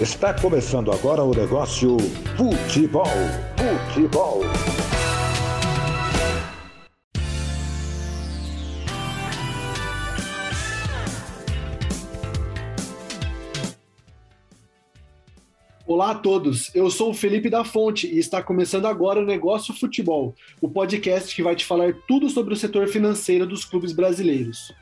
Está começando agora o negócio Futebol. Futebol. Olá a todos, eu sou o Felipe da Fonte e está começando agora o Negócio Futebol, o podcast que vai te falar tudo sobre o setor financeiro dos clubes brasileiros.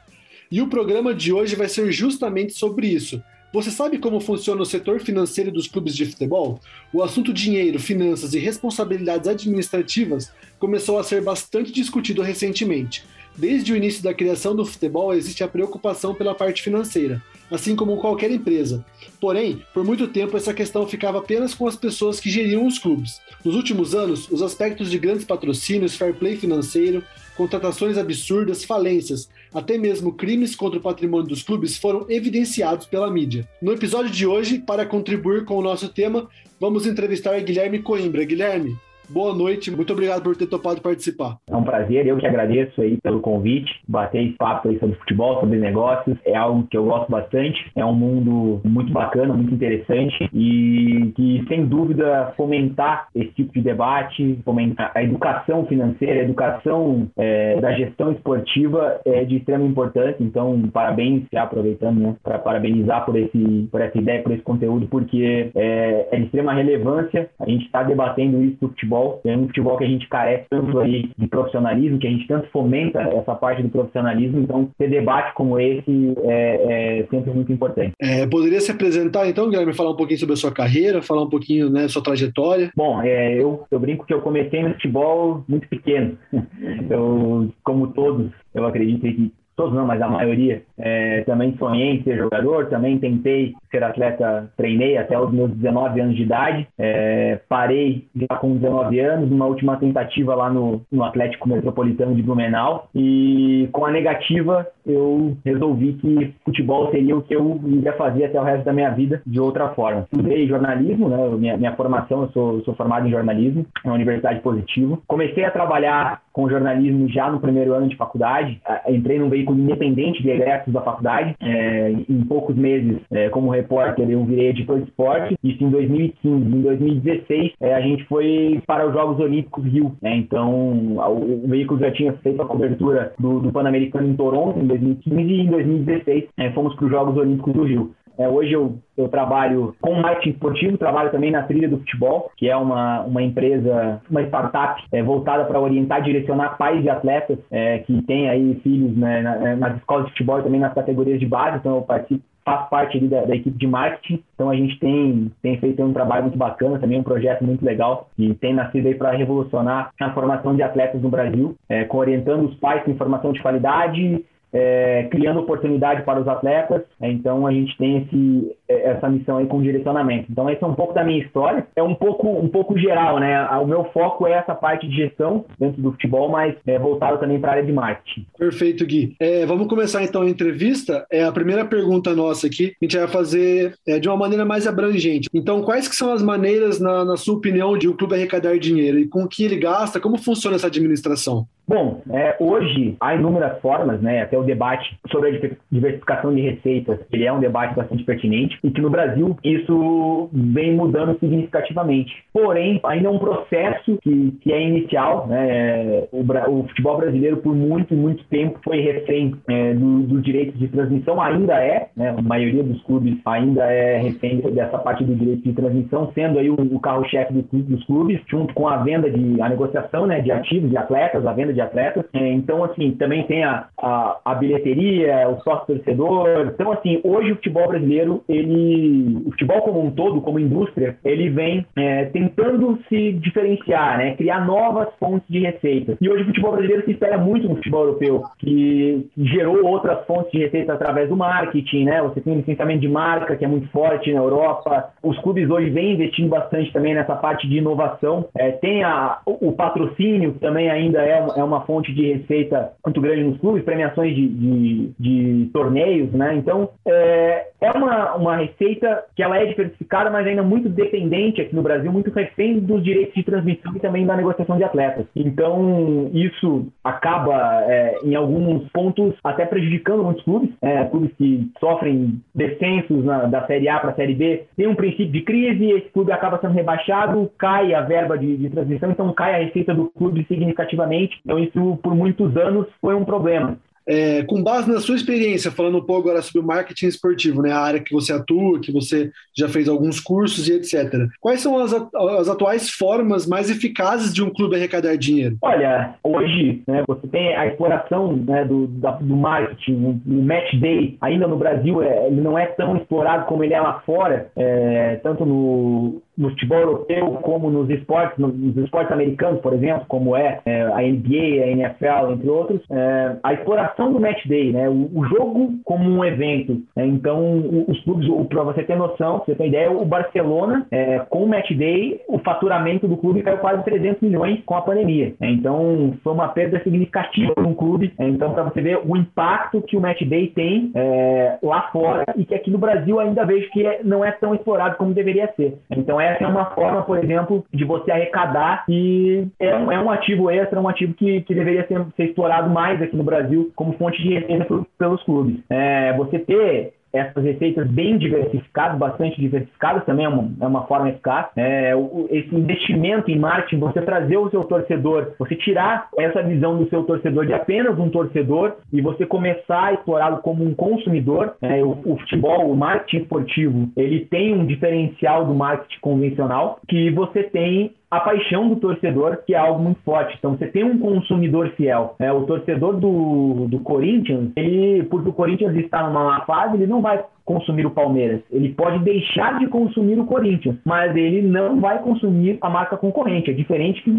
E o programa de hoje vai ser justamente sobre isso, você sabe como funciona o setor financeiro dos clubes de futebol? O assunto dinheiro, finanças e responsabilidades administrativas começou a ser bastante discutido recentemente. Desde o início da criação do futebol existe a preocupação pela parte financeira, assim como qualquer empresa. Porém, por muito tempo essa questão ficava apenas com as pessoas que geriam os clubes. Nos últimos anos, os aspectos de grandes patrocínios, fair play financeiro, contratações absurdas, falências, até mesmo crimes contra o patrimônio dos clubes foram evidenciados pela mídia. No episódio de hoje, para contribuir com o nosso tema, vamos entrevistar Guilherme Coimbra. Guilherme, Boa noite, muito obrigado por ter topado participar. É um prazer, eu que agradeço aí pelo convite, bater esse papo aí sobre futebol, sobre negócios, é algo que eu gosto bastante, é um mundo muito bacana, muito interessante e que sem dúvida fomentar esse tipo de debate, fomentar a educação financeira, a educação é, da gestão esportiva é de extrema importância, então parabéns, já aproveitando né, para parabenizar por, esse, por essa ideia, por esse conteúdo, porque é, é de extrema relevância, a gente está debatendo isso do futebol futebol, é um futebol que a gente carece tanto aí de profissionalismo, que a gente tanto fomenta essa parte do profissionalismo, então ter debate como esse é, é sempre muito importante. É, poderia se apresentar então, Guilherme, falar um pouquinho sobre a sua carreira, falar um pouquinho né, sua trajetória? Bom, é, eu, eu brinco que eu comecei no futebol muito pequeno. Eu, como todos, eu acredito que todos não, mas a maioria, é, também sonhei em ser jogador, também tentei ser atleta, treinei até os meus 19 anos de idade, é, parei já com 19 anos, numa última tentativa lá no, no Atlético Metropolitano de Blumenau, e com a negativa eu resolvi que futebol seria o que eu iria fazer até o resto da minha vida de outra forma. Estudei jornalismo, né, minha, minha formação, eu sou, sou formado em jornalismo na Universidade Positivo. Comecei a trabalhar com jornalismo já no primeiro ano de faculdade, entrei num veículo independente de egressos da faculdade. É, em poucos meses, é, como repórter, eu virei editor de esporte. Isso em 2015. Em 2016, é, a gente foi para os Jogos Olímpicos Rio. Né? Então, o, o, veículo já tinha feito a cobertura do, do Pan-Americano em Toronto, em 2015, e em 2016 é, fomos para os Jogos Olímpicos do Rio. É, hoje eu, eu trabalho com marketing esportivo, trabalho também na trilha do futebol, que é uma, uma empresa, uma startup é, voltada para orientar e direcionar pais de atletas é, que têm aí filhos né, na, nas escolas de futebol e também nas categorias de base, então eu participo faço parte da, da, equipe de marketing, então a gente tem, tem feito um trabalho muito bacana, também um projeto muito legal, e tem nascido aí para revolucionar a formação de atletas no Brasil, é, orientando os pais com informação de qualidade, é, criando oportunidade para os atletas. Então a gente tem esse, essa missão aí com direcionamento. Então esse é um pouco da minha história. É um pouco um pouco geral, né? O meu foco é essa parte de gestão dentro do futebol, mas é voltado também para a área de marketing. Perfeito, Gui. É, vamos começar então a entrevista. É a primeira pergunta nossa aqui. A gente vai fazer é, de uma maneira mais abrangente. Então, quais que são as maneiras, na, na sua opinião, de o clube arrecadar dinheiro e com o que ele gasta? Como funciona essa administração? Bom, é, hoje há inúmeras formas, né? Até o debate sobre a diversificação de receitas, ele é um debate bastante pertinente e que no Brasil isso vem mudando significativamente. Porém, ainda é um processo que, que é inicial, né? O, o futebol brasileiro por muito muito tempo foi refém é, dos do direitos de transmissão, ainda é, né? A maioria dos clubes ainda é refém dessa parte do direito de transmissão, sendo aí o, o carro-chefe dos, dos clubes, junto com a venda de a negociação, né? De ativos, de atletas, a venda de atletas. É, então, assim, também tem a, a, a bilheteria, o sócio-torcedor. Então, assim, hoje o futebol brasileiro, ele, o futebol como um todo, como indústria, ele vem é, tentando se diferenciar, né? Criar novas fontes de receita. E hoje o futebol brasileiro se espera muito no futebol europeu, que gerou outras fontes de receita através do marketing, né? Você tem o licenciamento de marca, que é muito forte na Europa. Os clubes hoje vêm investindo bastante também nessa parte de inovação. É, tem a, o, patrocínio, que também ainda é, é uma fonte de receita muito grande nos clubes, premiações de, de, de torneios, né? Então, é, é uma, uma receita que ela é diversificada, mas ainda muito dependente aqui no Brasil, muito refém dos direitos de transmissão e também da negociação de atletas. Então, isso acaba, é, em alguns pontos, até prejudicando muitos clubes, é, clubes que sofrem descensos na, da Série A para a Série B, tem um princípio de crise, esse clube acaba sendo rebaixado, cai a verba de, de transmissão, então cai a receita do clube significativamente. Então, isso por muitos anos foi um problema. É, com base na sua experiência, falando um pouco agora sobre o marketing esportivo, né, a área que você atua, que você já fez alguns cursos e etc. Quais são as, as atuais formas mais eficazes de um clube arrecadar dinheiro? Olha, hoje né, você tem a exploração né, do, da, do marketing, o match day, ainda no Brasil é, ele não é tão explorado como ele é lá fora, é, tanto no, no futebol europeu como nos esportes, nos esportes americanos, por exemplo, como é, é a NBA, a NFL, entre outros, é, a exploração do match day, né, o, o jogo como um evento. Né, então, os clubes, para você ter noção, você tem ideia, o Barcelona, é, com o match day, o faturamento do clube caiu quase 300 milhões com a pandemia. Né, então, foi uma perda significativa para um clube. Né, então, para você ver o impacto que o match day tem é, lá fora e que aqui no Brasil ainda vejo que é, não é tão explorado como deveria ser. Então, essa é uma forma, por exemplo, de você arrecadar e é um, é um ativo extra, um ativo que, que deveria ser, ser explorado mais aqui no Brasil como fonte de receita pelos clubes. É, você ter essas receitas bem diversificadas, bastante diversificadas, também é uma, é uma forma eficaz. É, o, esse investimento em marketing, você trazer o seu torcedor, você tirar essa visão do seu torcedor de apenas um torcedor e você começar a explorá-lo como um consumidor. É, o, o, futebol, o marketing esportivo, ele tem um diferencial do marketing convencional que você tem a paixão do torcedor, que é algo muito forte. Então, você tem um consumidor fiel. É, o torcedor do, do Corinthians, ele, porque o Corinthians está numa má fase, ele não vai consumir o Palmeiras. Ele pode deixar de consumir o Corinthians, mas ele não vai consumir a marca concorrente. É diferente que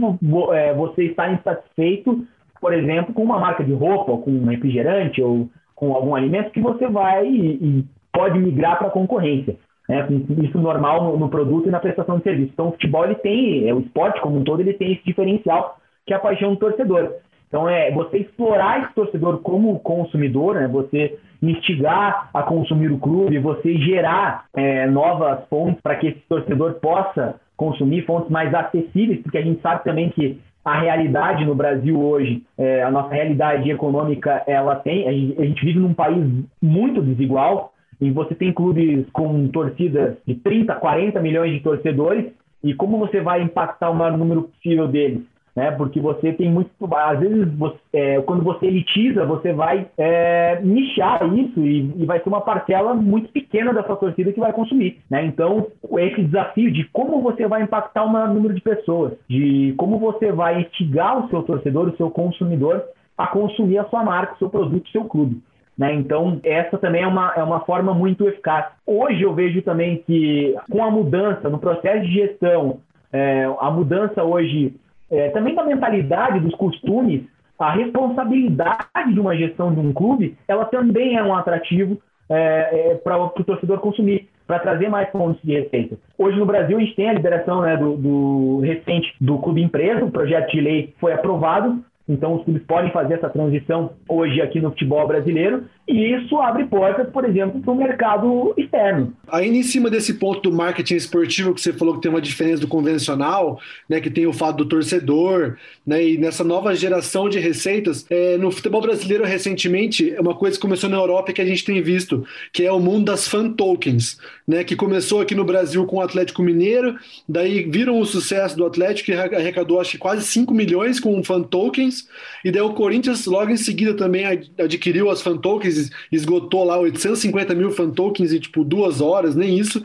é, você está insatisfeito, por exemplo, com uma marca de roupa, com um refrigerante ou com algum alimento que você vai e, e pode migrar para a concorrência né, isso normal no, no, produto e na prestação de serviço. Então, o futebol ele tem, é, o esporte como um todo, ele tem esse diferencial que é a paixão do torcedor. Então, é você explorar esse torcedor como consumidor, né, você instigar a consumir o clube, você gerar é, novas fontes para que esse torcedor possa consumir fontes mais acessíveis, porque a gente sabe também que a realidade no Brasil hoje, é, a nossa realidade econômica, ela tem, a gente, a gente vive num país muito desigual, e você tem clubes com torcidas de 30, 40 milhões de torcedores, e como você vai impactar o maior número possível deles? Né? Porque você tem muito. Às vezes, você, é, quando você elitiza, você vai é, nichar isso e, e, vai ser uma parcela muito pequena da sua torcida que vai consumir. Né? Então, esse desafio de como você vai impactar o maior número de pessoas, de como você vai instigar o seu torcedor, o seu consumidor, a consumir a sua marca, o seu produto, o seu clube. Né? Então, essa também é uma, é uma forma muito eficaz. Hoje eu vejo também que, com a mudança no processo de gestão, é, a mudança hoje é, também da mentalidade, dos costumes, a responsabilidade de uma gestão de um clube, ela também é um atrativo é, é para o torcedor consumir, para trazer mais fontes de receita. Hoje no Brasil a gente tem a liberação né, do, do recente do Clube Empresa, o projeto de lei foi aprovado, então, os clubes podem fazer essa transição hoje aqui no futebol brasileiro e isso abre portas, por exemplo, para o mercado externo. Ainda em cima desse ponto do marketing esportivo, que você falou que tem uma diferença do convencional, né, que tem o fato do torcedor, né, e nessa nova geração de receitas, é, no futebol brasileiro, recentemente, é uma coisa que começou na Europa e que a gente tem visto, que é o mundo das fan tokens, né, que começou aqui no Brasil com o Atlético Mineiro, daí viram o sucesso do Atlético, que arrecadou acho que quase 5 milhões com fan tokens, e daí o Corinthians logo em seguida também adquiriu as fan tokens esgotou lá 850 mil fan tokens em tipo duas horas, nem isso.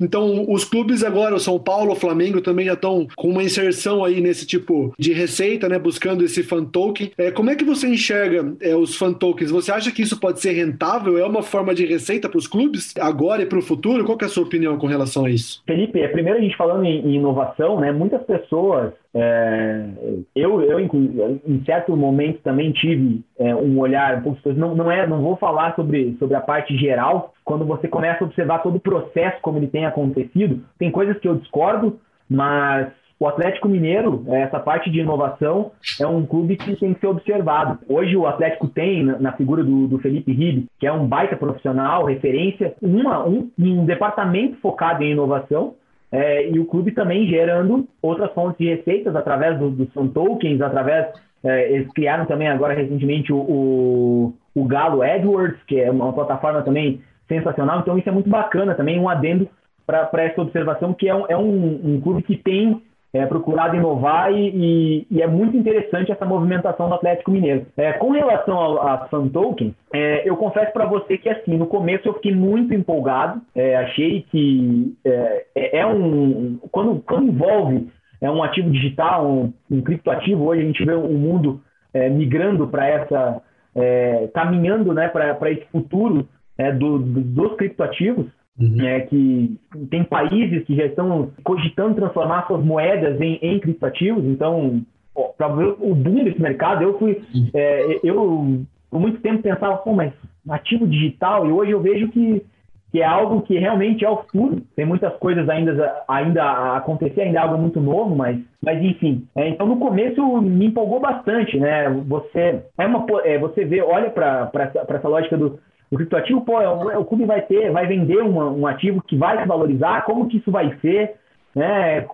Então, os clubes agora, o São Paulo, o Flamengo também já estão com uma inserção aí nesse tipo de receita, né? Buscando esse fan token. É, como é que você enxerga é, os fan tokens? Você acha que isso pode ser rentável? É uma forma de receita para os clubes agora e para o futuro? Qual é a sua opinião com relação a isso? Felipe, é, primeiro a gente falando em, em inovação, né? Muitas pessoas é, eu, eu, em certo momento, também tive é, um olhar um pouco. Não, não, é, não vou falar sobre, sobre a parte geral. Quando você começa a observar todo o processo, como ele tem acontecido, tem coisas que eu discordo, mas o Atlético Mineiro, essa parte de inovação, é um clube que tem que ser observado. Hoje o Atlético tem, na, figura do, do Felipe Ribe, que é um baita profissional, referência, uma, um, um departamento focado em inovação, é, e o clube também gerando outras fontes de receitas através dos do Sun Tokens, através. É, eles criaram também agora recentemente o, o, o Galo AdWords, que é uma plataforma também sensacional. Então, isso é muito bacana também, um adendo para essa observação, que é um, é um, um clube que tem é, procurado inovar e, e, e, é muito interessante essa movimentação do Atlético Mineiro. É, com relação ao, a Fan Token, é, eu confesso para você que assim no começo eu fiquei muito empolgado, é, achei que é, é, é um quando, quando envolve é um ativo digital, um, um criptoativo, hoje a gente vê o um mundo migrando para essa caminhando né, para esse futuro do, do, dos criptoativos. Uhum. É, que tem países que já estão cogitando transformar suas moedas em, em criptativos, então, para ver o boom desse mercado, eu fui. Uhum. É, eu, por muito tempo, pensava, pô, mas ativo digital, e hoje eu vejo que, que é algo que realmente é o futuro. Tem muitas coisas ainda, ainda a acontecer, ainda é algo muito novo, mas, mas enfim. É, então, no começo, me empolgou bastante, né? Você, é uma, é, você vê, olha para essa, essa lógica do o criptoativo, pô, é é o clube vai ter, vai vender um ativo que vai se valorizar, como que isso vai ser, né?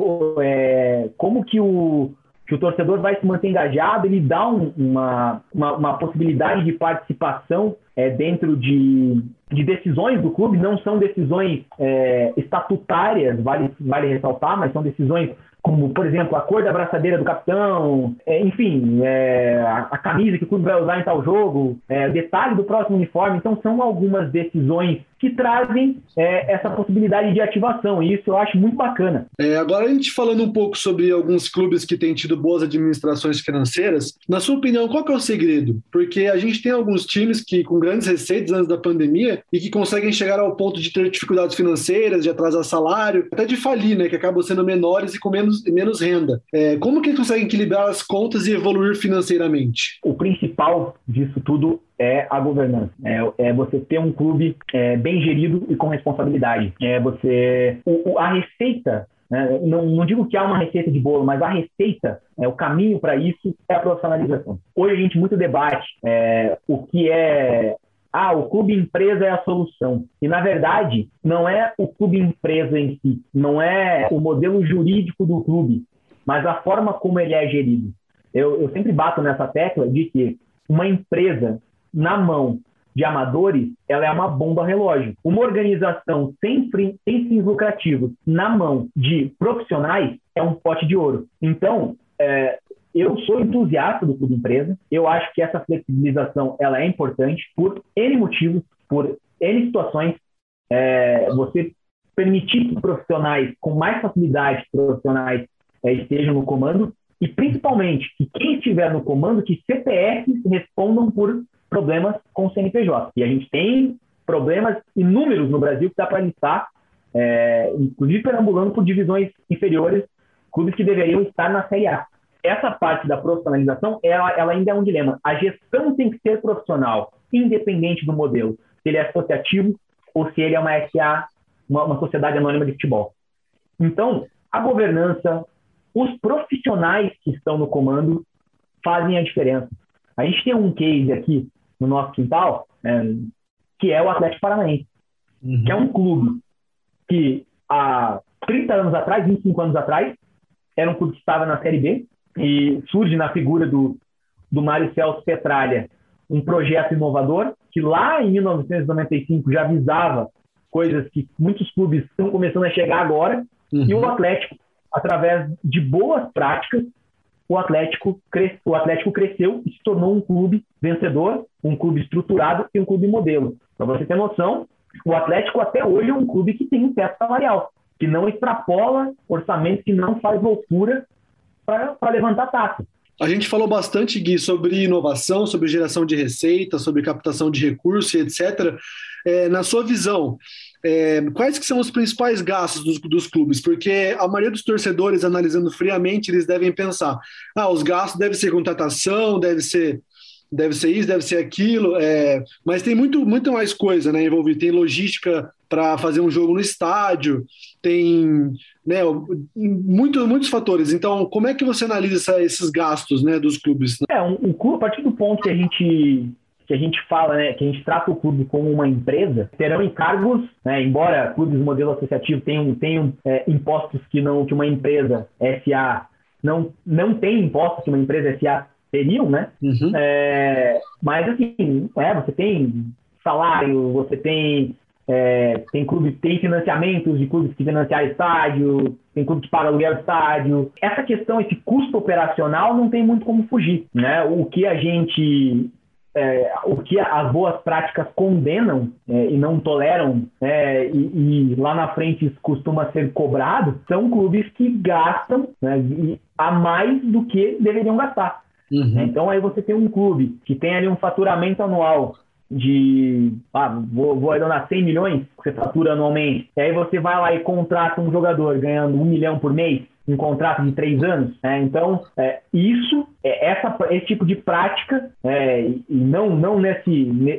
É, como que o, que o torcedor vai se manter engajado, ele dá um, uma, uma, uma, possibilidade de participação é, dentro de, de decisões do clube, não são decisões é, estatutárias, vale, vale ressaltar, mas são decisões como, por exemplo, a cor da braçadeira do capitão, é, enfim, é, a, a, camisa que o clube vai usar em tal jogo, é, detalhe do próximo uniforme. Então, são algumas decisões que trazem é, essa possibilidade de ativação, e isso eu acho muito bacana. É, agora, a gente falando um pouco sobre alguns clubes que têm tido boas administrações financeiras, na sua opinião, qual é o segredo? Porque a gente tem alguns times que com grandes receitas antes da pandemia e que conseguem chegar ao ponto de ter dificuldades financeiras, de atrasar salário, até de falir, né, que acabam sendo menores e com menos, menos renda. É, como que eles conseguem equilibrar as contas e evoluir financeiramente? O principal disso tudo é a governança. É, é você ter um clube é, bem gerido e com responsabilidade. É você. O, o, a receita né? Não, não, digo que há uma receita de bolo, mas a receita, é, o caminho para isso é a profissionalização. Hoje a gente muito debate é, o que é. Ah, o clube empresa é a solução. E, na verdade, não é o clube empresa em si, não é o modelo jurídico do clube, mas a forma como ele é gerido. Eu, eu sempre bato nessa tecla de que uma empresa na mão de amadores, ela é uma bomba relógio. Uma organização sem, sem fins lucrativos na mão de profissionais é um pote de ouro. Então, é, eu sou entusiasta do clube empresa. Eu acho que essa flexibilização ela é importante por N motivos, por N situações. É, você permitir que profissionais com mais facilidade profissionais é, estejam no comando e principalmente que quem estiver no comando que CPFs respondam por problemas com o CNPJ. E a gente tem problemas inúmeros no Brasil que dá para listar, é, inclusive perambulando por divisões inferiores, clubes que deveriam estar na Série A. Essa parte da profissionalização, ela, ela ainda é um dilema. A gestão tem que ser profissional, independente do modelo, se ele é associativo ou se ele é uma SA, uma, uma sociedade anônima de futebol. Então, a governança, os profissionais que estão no comando fazem a diferença. A gente tem um case aqui no nosso quintal, é, que é o Atlético Paranaense, uhum. que é um clube que há 30 anos atrás, 25 anos atrás, era um clube que estava na Série B e surge na figura do, do Mário Celso Petralha um projeto inovador que lá em 1995 já visava coisas que muitos clubes estão começando a chegar agora uhum. e o Atlético, através de boas práticas, o Atlético, cres... o Atlético cresceu e se tornou um clube vencedor, um clube estruturado e um clube modelo. Para você ter noção, o Atlético até hoje é um clube que tem um teto salarial, que não extrapola orçamento, que não faz loucura para levantar taxa. A gente falou bastante, Gui, sobre inovação, sobre geração de receita, sobre captação de recursos etc. É, na sua visão, é, quais que são os principais gastos dos, dos, clubes? Porque a maioria dos torcedores, analisando friamente, eles devem pensar: ah, os gastos devem ser contratação, deve ser deve ser isso, deve ser aquilo, é, mas tem muito, muito mais coisa né, envolvida. Tem logística para fazer um jogo no estádio, tem né, muito, muitos fatores. Então, como é que você analisa essa, esses gastos né, dos clubes? É, um, um clube, a partir do ponto que a gente que a gente fala, né, que a gente trata o clube como uma empresa, terão encargos, né, embora clubes modelo associativo tenham, tenham é, impostos que não que uma empresa SA não, não tem impostos que uma empresa SA teriam, né? Uhum. É, mas assim, é, você tem salário, você tem é, tem clubes, tem financiamentos de clubes que financiam estádio, tem clube que paga aluguel estádio. Essa questão, esse custo operacional, não tem muito como fugir. Né? O que a gente é, o que as boas práticas condenam é, e não toleram, é, e, e, lá na frente isso costuma ser cobrado, são clubes que gastam né, a mais do que deveriam gastar. Uhum. Então aí você tem um clube que tem ali um faturamento anual de, ah, vou, vou arredondar 100 milhões que você fatura anualmente, e aí você vai lá e contrata um jogador ganhando um milhão por mês, um contrato de três anos. Né? Então, é, isso, é, essa, esse tipo de prática, é, e não, não nesse,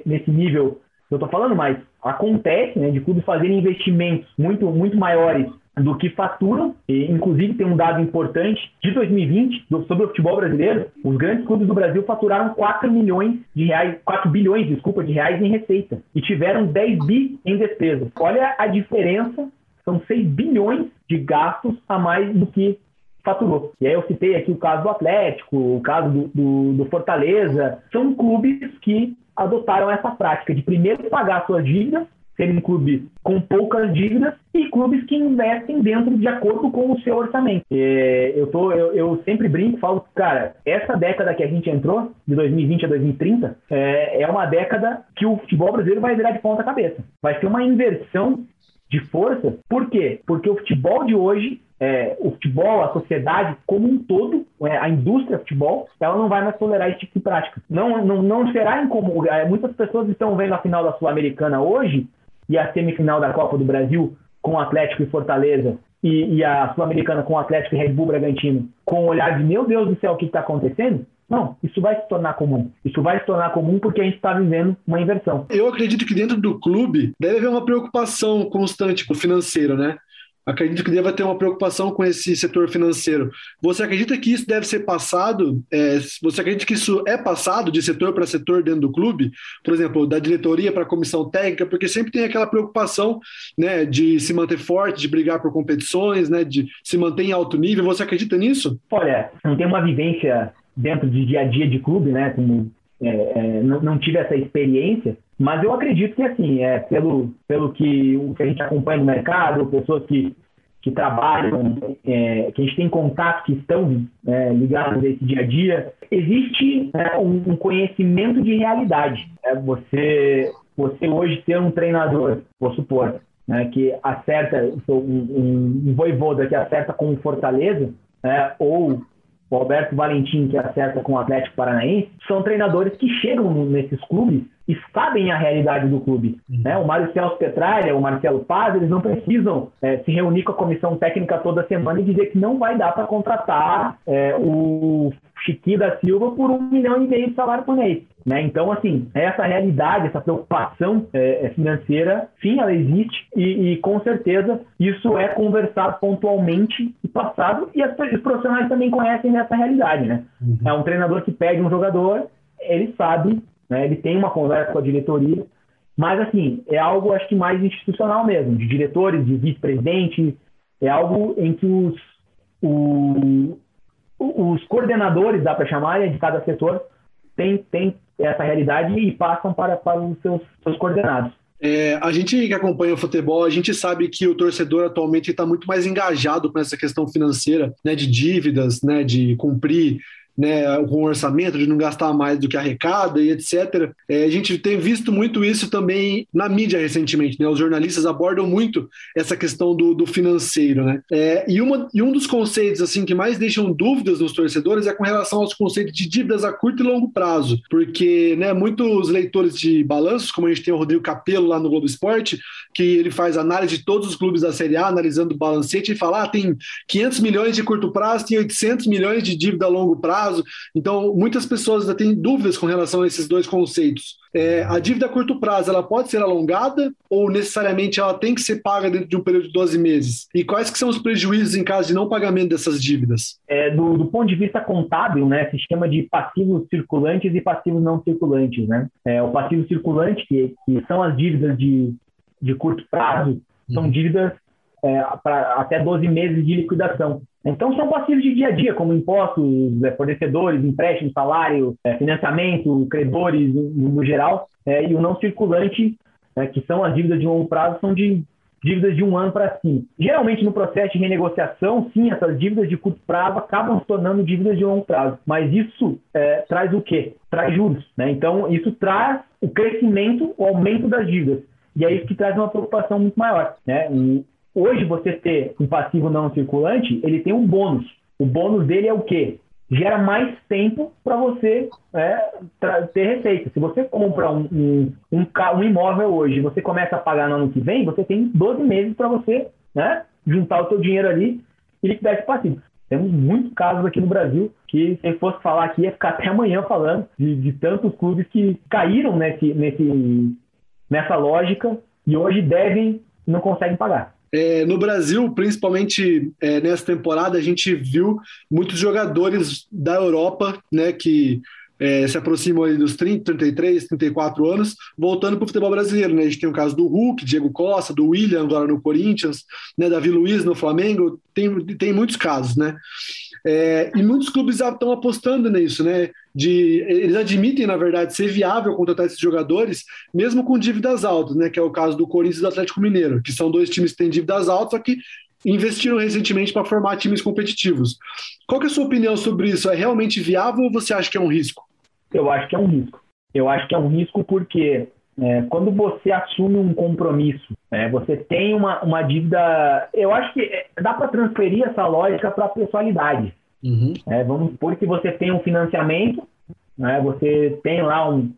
nesse nível que eu estou falando, mas acontece né, de clubes fazerem investimentos muito, muito maiores do que faturam, e inclusive tem um dado importante de 2020 sobre o futebol brasileiro, os grandes clubes do Brasil faturaram 4 milhões de reais, 4 bilhões, desculpa, de reais em receita e tiveram 10 bi em despesas. Olha a diferença, são 6 bilhões de gastos a mais do que faturou. E aí eu citei aqui o caso do Atlético, o caso do, do, do Fortaleza, são clubes que adotaram essa prática de primeiro pagar suas dívidas serem clubes com poucas dívidas e clubes que investem dentro de acordo com o seu orçamento. É, eu, tô, eu, eu, sempre brinco, falo, cara, essa década que a gente entrou, de 2020 a 2030, é, é uma década que o futebol brasileiro vai virar de ponta cabeça. Vai ser uma inversão de força. Por quê? Porque o futebol de hoje é, o futebol, a sociedade como um todo, é, a indústria futebol, ela não vai mais tolerar esse tipo de prática. Não, não, não será incomum. É, muitas pessoas estão vendo a final da Sul-Americana hoje e a semifinal da Copa do Brasil com Atlético e Fortaleza e, e a Sul-Americana com Atlético e Red Bull Bragantino com o olhar de meu Deus do céu, o que está acontecendo? Não, isso vai se tornar comum. Isso vai se tornar comum porque a gente está vivendo uma inversão. Eu acredito que dentro do clube deve haver uma preocupação constante com o financeiro, né? Acredito que deva ter uma preocupação com esse setor financeiro. Você acredita que isso deve ser passado? É, você acredita que isso é passado de setor para setor dentro do clube? Por exemplo, da diretoria para a comissão técnica, porque sempre tem aquela preocupação né, de se manter forte, de brigar por competições, né, de se manter em alto nível. Você acredita nisso? Olha, não tem uma vivência dentro de dia a dia de clube, né? Como, é, é, não, não tive essa experiência, mas eu acredito que, assim, é, pelo, pelo que, o que a gente acompanha no mercado, pessoas que, que trabalham, é, que a gente tem contato, que estão é, ligados a esse dia a dia, existe é, um, um, conhecimento de realidade. É, você, você hoje ter um treinador, vou supor, né, que acerta, um, um, um voivoda que acerta com Fortaleza, né, ou o Alberto Valentim, que acerta com o Atlético Paranaense, são treinadores que chegam nesses clubes e sabem a realidade do clube. Uhum. Né? O Mário Celso Petralha, o Marcelo Paz, eles não precisam é, se reunir com a comissão técnica toda semana e dizer que não vai dar para contratar é, o Chiquinho da Silva por um milhão e meio de salário por mês. Né? Então, assim, essa realidade, essa preocupação é, é, financeira, sim, ela existe e, e, com certeza isso é conversado pontualmente e passado e as, os profissionais também conhecem essa realidade, né? Uhum. É um treinador que pede um jogador, ele sabe, né? ele tem uma conversa com a diretoria, mas assim, é algo acho que mais institucional mesmo, de diretores, de vice-presidente, é algo em que os, o, os coordenadores, dá para chamar, né, de cada setor, tem, tem essa realidade e passam para, para os seus, seus coordenados. É, a gente que acompanha o futebol, a gente sabe que o torcedor atualmente está muito mais engajado com essa questão financeira, né, de dívidas, né, de cumprir né, com orçamento, de não gastar mais do que arrecada e etc. É, a gente tem visto muito isso também na mídia recentemente, né? Os jornalistas abordam muito essa questão do, do financeiro, né? É, e, uma, e um dos conceitos assim que mais deixam dúvidas nos torcedores é com relação aos conceitos de dívidas a curto e longo prazo, porque né, muitos leitores de balanços, como a gente tem o Rodrigo Capello lá no Globo Esporte, que ele faz análise de todos os clubes da Série A, analisando o balancete e fala, ah, tem 500 milhões de curto prazo, tem 800 milhões de dívida a longo prazo. Então, muitas pessoas ainda têm dúvidas com relação a esses dois conceitos. É, a dívida a curto prazo, ela pode ser alongada ou necessariamente ela tem que ser paga dentro de um período de 12 meses? E quais que são os prejuízos em caso de não pagamento dessas dívidas? É, do, do, ponto de vista contábil, né, se chama de passivos circulantes e passivos não circulantes. Né? É, o passivo circulante, que, que são as dívidas de, de curto prazo, são uhum. dívidas é, para até 12 meses de liquidação. Então, são passivos de dia a dia, como impostos, é, fornecedores, empréstimos, salário, é, financiamento, credores, no, geral, é, e o não circulante, é, que são as dívidas de longo prazo, são de dívidas de um ano para cima. Geralmente, no processo de renegociação, sim, essas dívidas de curto prazo acabam se tornando dívidas de longo prazo. Mas isso é, traz o quê? Traz juros. Né? Então, isso traz o crescimento, o aumento das dívidas. E é isso que traz uma preocupação muito maior. Né? Hoje, você ter um passivo não circulante, ele tem um bônus. O bônus dele é o quê? Gera mais tempo para você é, ter receita. Se você compra um, um, um, um imóvel hoje você começa a pagar no ano que vem, você tem 12 meses para você né, juntar o seu dinheiro ali e liquidar esse passivo. Temos muitos casos aqui no Brasil que, se fosse falar aqui, ia ficar até amanhã falando de, de tantos clubes que caíram nesse, nesse, nessa lógica e hoje devem e não conseguem pagar. É, no Brasil, principalmente é, nessa temporada, a gente viu muitos jogadores da Europa, né, que é, se aproximam ali dos 30, 33, 34 anos, voltando para o futebol brasileiro. Né? A gente tem o caso do Hulk, Diego Costa, do William agora no Corinthians, né, Davi Luiz no Flamengo, tem, tem muitos casos, né? É, e muitos clubes estão apostando nisso, né? De, eles admitem, na verdade, ser viável contratar esses jogadores, mesmo com dívidas altas, né? Que é o caso do Corinthians e do Atlético Mineiro, que são dois times que têm dívidas altas, só que investiram recentemente para formar times competitivos. Qual é a sua opinião sobre isso? É realmente viável ou você acha que é um risco? Eu acho que é um risco. Eu acho que é um risco porque é, quando você assume um compromisso, é, você tem uma, uma dívida. Eu acho que é, dá para transferir essa lógica para a pessoalidade. Uhum. É, vamos supor que você tem um financiamento, né, você tem lá um,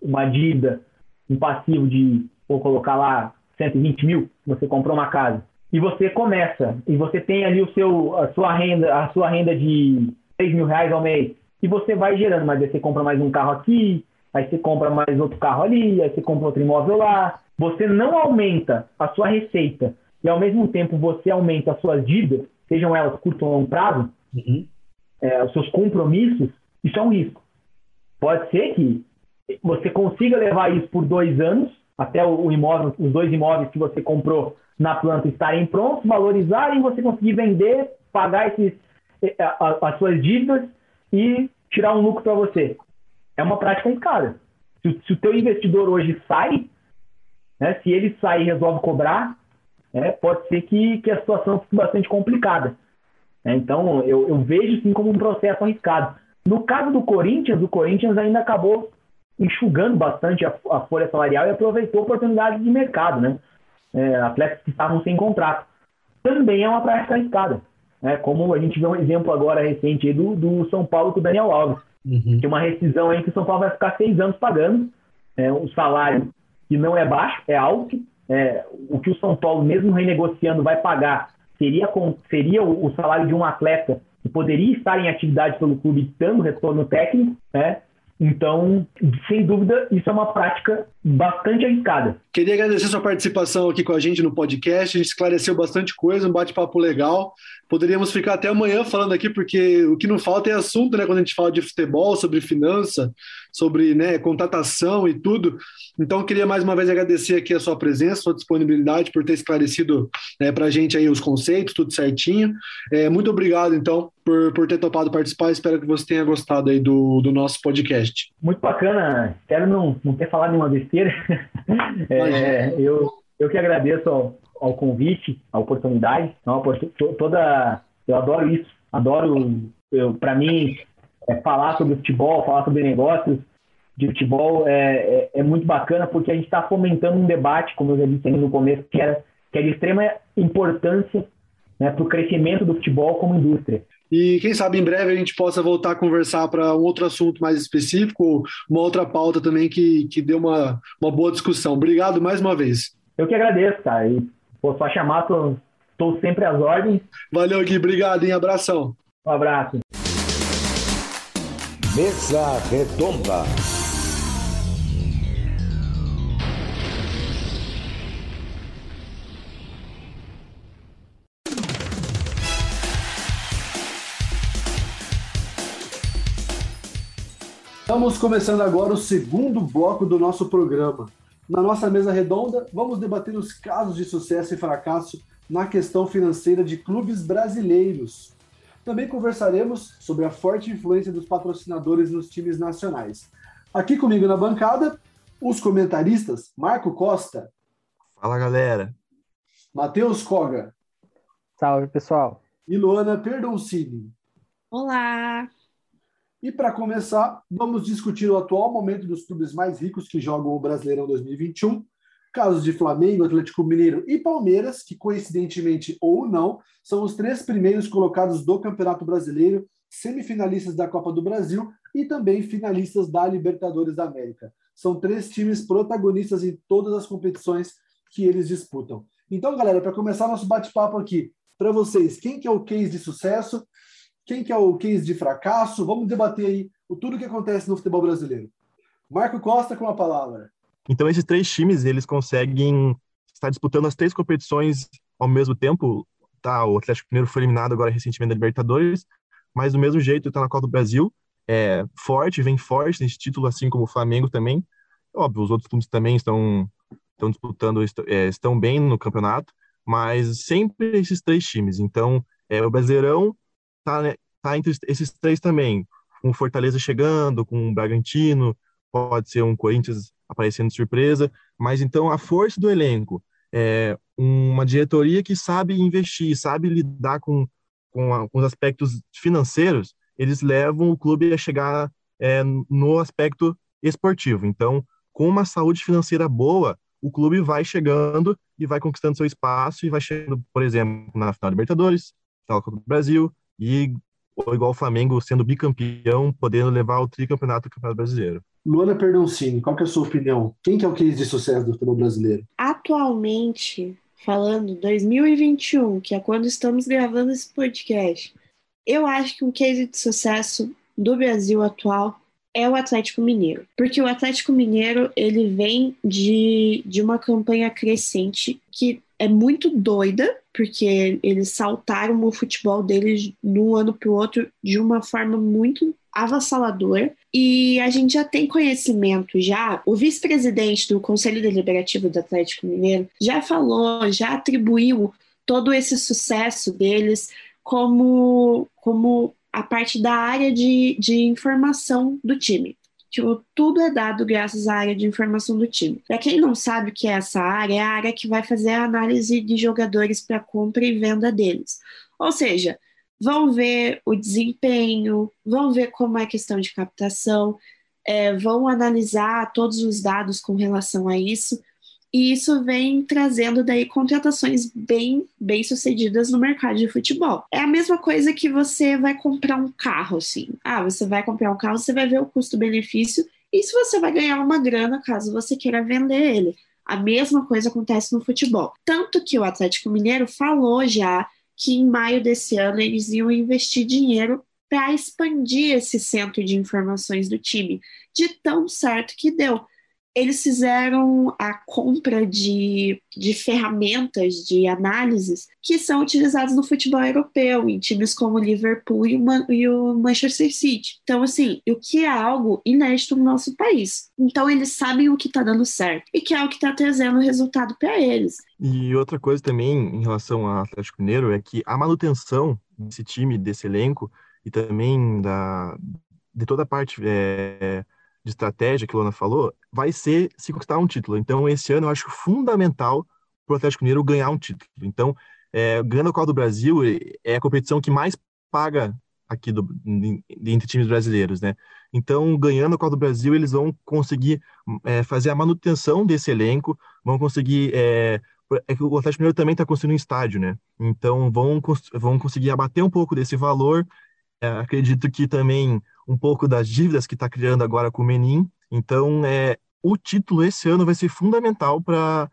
uma dívida, um passivo de, vou colocar lá, 120 mil, você comprou uma casa. E você começa, e você tem ali o seu, a sua renda, a sua renda de 6 mil reais ao mês, e você vai gerando, mas você compra mais um carro aqui, aí você compra mais outro carro ali, aí você compra outro imóvel lá. Você não aumenta a sua receita e ao mesmo tempo você aumenta as suas dívidas, sejam elas curto ou longo prazo, uhum. é, os seus compromissos, isso é um risco. Pode ser que você consiga levar isso por dois anos, até o imóvel, os dois imóveis que você comprou na planta estarem prontos, valorizarem, você conseguir vender, pagar esses, é, as suas dívidas e tirar um lucro para você. É uma prática arriscada. Se, se, o teu investidor hoje sai, né, se ele sai e resolve cobrar, é, pode ser que, que a situação fique bastante complicada. É, então, eu, eu, vejo sim como um processo arriscado. No caso do Corinthians, o Corinthians ainda acabou enxugando bastante a, a folha salarial e aproveitou oportunidades de mercado, né? É, atletas que estavam sem contrato. Também é uma prática arriscada. Né? Como a gente vê um exemplo agora recente do, do São Paulo com o Daniel Alves. Uhum. Tem uma rescisão aí que o São Paulo vai ficar seis anos pagando. É, um salário que não é baixo, é alto. É, o que o São Paulo, mesmo renegociando, vai pagar seria, com, seria o, o, salário de um atleta que poderia estar em atividade pelo clube dando retorno técnico, né? Então, sem dúvida, isso é uma prática bastante arriscada. Queria agradecer sua participação aqui com a gente no podcast. A gente esclareceu bastante coisa, um bate-papo legal. Poderíamos ficar até amanhã falando aqui, porque o que não falta é assunto, né? Quando a gente fala de futebol, sobre finança, sobre né, contratação e tudo. Então, queria mais uma vez agradecer aqui a sua presença, sua disponibilidade por ter esclarecido né, para a gente aí os conceitos, tudo certinho. É, muito obrigado, então, por, por ter topado participar. Espero que você tenha gostado aí do, do nosso podcast. Muito bacana. Espero não, não ter falado nenhuma besteira. É, eu, eu que agradeço ao, ao convite, a oportunidade. Então, toda, eu adoro isso, adoro, para mim, é, falar sobre futebol, falar sobre negócios de futebol é, é, é muito bacana porque a gente está fomentando um debate, como eu já disse no começo, que, era, que é de extrema importância né, para o crescimento do futebol como indústria. E quem sabe em breve a gente possa voltar a conversar para um outro assunto mais específico, uma outra pauta também que, que deu uma, uma boa discussão. Obrigado mais uma vez. Eu que agradeço, cara. E Pô, só chamar, tô, tô sempre às ordens. Valeu, Gui. Obrigado, hein? Abração. Um abraço. Mesa Redonda. Estamos começando agora o segundo bloco do nosso programa. Na nossa mesa redonda, vamos debater os casos de sucesso e fracasso na questão financeira de clubes brasileiros. Também conversaremos sobre a forte influência dos patrocinadores nos times nacionais. Aqui comigo na bancada, os comentaristas Marco Costa. Fala, galera. Matheus Koga. Salve, pessoal. E Luana Perdoncini. Olá. E para começar, vamos discutir o atual momento dos clubes mais ricos que jogam o Brasileirão 2021. Casos de Flamengo, Atlético Mineiro e Palmeiras, que coincidentemente ou não, são os três primeiros colocados do Campeonato Brasileiro, semifinalistas da Copa do Brasil e também finalistas da Libertadores da América. São três times protagonistas em todas as competições que eles disputam. Então, galera, para começar nosso bate-papo aqui, para vocês, quem que é o case de sucesso quem que é o case de fracasso? Vamos debater aí o tudo que acontece no futebol brasileiro. Marco Costa com a palavra. Então esses três times, eles conseguem estar disputando as três competições ao mesmo tempo. Tá, o Atlético Mineiro foi eliminado agora recentemente da Libertadores, mas do mesmo jeito está na Copa do Brasil, é forte, vem forte nesse título, assim como o Flamengo também. Óbvio, os outros clubes também estão estão disputando, é, estão bem no campeonato, mas sempre esses três times. Então, é, o Brasileirão tá, né, tá entre esses três também, com Fortaleza chegando, com o Bragantino, pode ser um Corinthians aparecendo de surpresa, mas então a força do elenco, é uma diretoria que sabe investir, sabe lidar com, com, a, com os aspectos financeiros, eles levam o clube a chegar é, no aspecto esportivo. Então, com uma saúde financeira boa, o clube vai chegando e vai conquistando seu espaço e vai chegando, por exemplo, na final da Libertadores, final da Copa do Brasil, e ou igual o Flamengo sendo bicampeão, podendo levar o tricampeonato do Campeonato Brasileiro. Luana Perdoncini, qual é a sua opinião? Quem que é o case de sucesso do futebol brasileiro? Atualmente, falando 2021, que é quando estamos gravando esse podcast, eu acho que um case de sucesso do Brasil atual é o Atlético Mineiro. Porque o Atlético Mineiro, ele vem de, de uma campanha crescente que é muito doida, porque eles saltaram o futebol deles de um ano para o outro de uma forma muito avassaladora. E a gente já tem conhecimento já, o vice-presidente do Conselho Deliberativo do Atlético Mineiro já falou, já atribuiu todo esse sucesso deles como, como a parte da área de, de informação do time. Tipo, tudo é dado graças à área de informação do time. Para quem não sabe o que é essa área, é a área que vai fazer a análise de jogadores para compra e venda deles. Ou seja, vão ver o desempenho, vão ver como é a questão de captação, é, vão analisar todos os dados com relação a isso e isso vem trazendo daí contratações bem bem sucedidas no mercado de futebol. É a mesma coisa que você vai comprar um carro, assim. Ah, você vai comprar um carro, você vai ver o custo-benefício e se você vai ganhar uma grana caso você queira vender ele. A mesma coisa acontece no futebol. Tanto que o Atlético Mineiro falou já que em maio desse ano eles iam investir dinheiro para expandir esse centro de informações do time, de tão certo que deu eles fizeram a compra de, de ferramentas de análises que são utilizadas no futebol europeu, em times como o Liverpool e o, Man e o Manchester City. Então, assim, o que é algo inédito no nosso país. Então, eles sabem o que está dando certo e que é o que está trazendo resultado para eles. E outra coisa também em relação ao Atlético Mineiro é que a manutenção desse time, desse elenco, e também da, de toda a parte. É, de estratégia que a Luana falou, vai ser se conquistar um título. Então, esse ano eu acho fundamental para o Atlético Mineiro ganhar um título. Então, é, ganhando a Copa do Brasil é a competição que mais paga aqui do, entre times brasileiros, né? Então, ganhando a Copa do Brasil, eles vão conseguir é, fazer a manutenção desse elenco, vão conseguir. É, é que o Atlético Mineiro também está construindo um estádio, né? Então, vão, vão conseguir abater um pouco desse valor. É, acredito que também um pouco das dívidas que está criando agora com o Menin. Então, é, o título esse ano vai ser fundamental para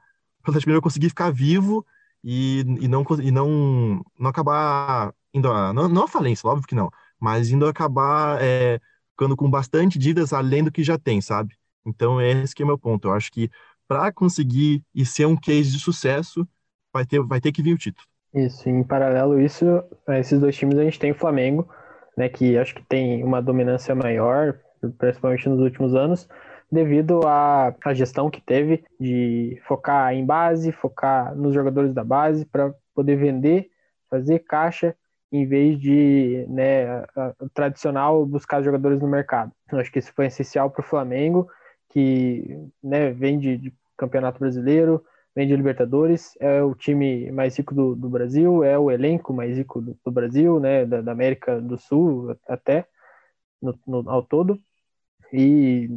o Atlético conseguir ficar vivo e, e, não, e não, não acabar indo a, não, não a falência, óbvio que não, mas indo acabar é, ficando com bastante dívidas além do que já tem, sabe? Então, esse que é o meu ponto. Eu acho que para conseguir e ser um case de sucesso, vai ter, vai ter que vir o título. Isso, em paralelo isso, esses dois times a gente tem o Flamengo, né, que acho que tem uma dominância maior, principalmente nos últimos anos, devido à, à gestão que teve de focar em base, focar nos jogadores da base para poder vender, fazer caixa em vez de né, a, a, tradicional buscar jogadores no mercado. Eu acho que isso foi essencial para o Flamengo, que né, vem de, de, Campeonato Brasileiro, vem de Libertadores, é o time mais rico do, do Brasil, é o elenco mais rico do, do Brasil, né, da, da, América do Sul até, no, no, ao todo, e